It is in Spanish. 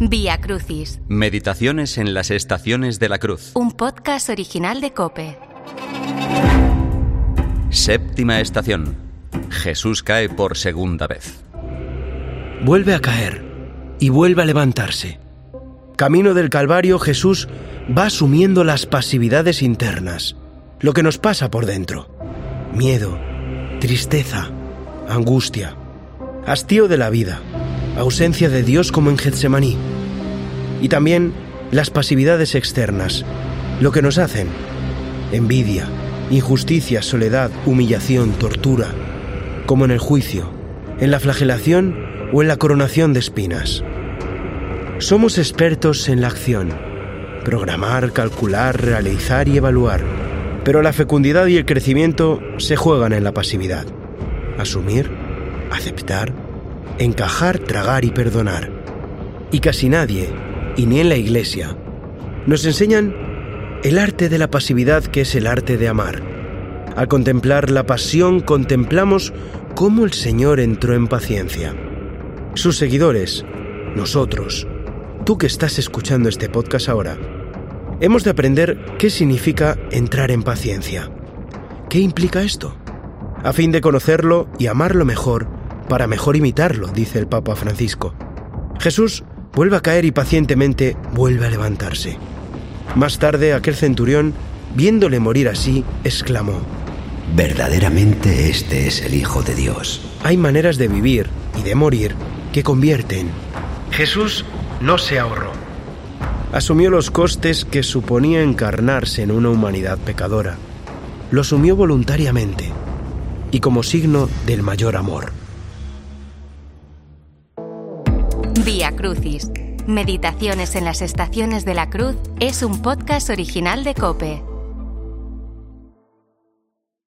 Vía Crucis, Meditaciones en las estaciones de la cruz. un podcast original de Cope. Séptima estación. Jesús cae por segunda vez. Vuelve a caer y vuelve a levantarse. Camino del Calvario, Jesús va asumiendo las pasividades internas, lo que nos pasa por dentro. Miedo, tristeza, angustia, hastío de la vida, ausencia de Dios como en Getsemaní. Y también las pasividades externas, lo que nos hacen. Envidia, injusticia, soledad, humillación, tortura, como en el juicio, en la flagelación o en la coronación de espinas. Somos expertos en la acción, programar, calcular, realizar y evaluar, pero la fecundidad y el crecimiento se juegan en la pasividad. Asumir, aceptar, encajar, tragar y perdonar. Y casi nadie, y ni en la iglesia, nos enseñan el arte de la pasividad que es el arte de amar. Al contemplar la pasión contemplamos cómo el Señor entró en paciencia. Sus seguidores, nosotros, tú que estás escuchando este podcast ahora, hemos de aprender qué significa entrar en paciencia. ¿Qué implica esto? A fin de conocerlo y amarlo mejor, para mejor imitarlo, dice el Papa Francisco. Jesús vuelve a caer y pacientemente vuelve a levantarse. Más tarde aquel centurión, viéndole morir así, exclamó, Verdaderamente este es el Hijo de Dios. hay maneras de vivir y de morir que convierten. Jesús no se ahorró. Asumió los costes que suponía encarnarse en una humanidad pecadora. Lo asumió voluntariamente y como signo del mayor amor. Vía Crucis, Meditaciones en las estaciones de la cruz es un podcast original de Cope.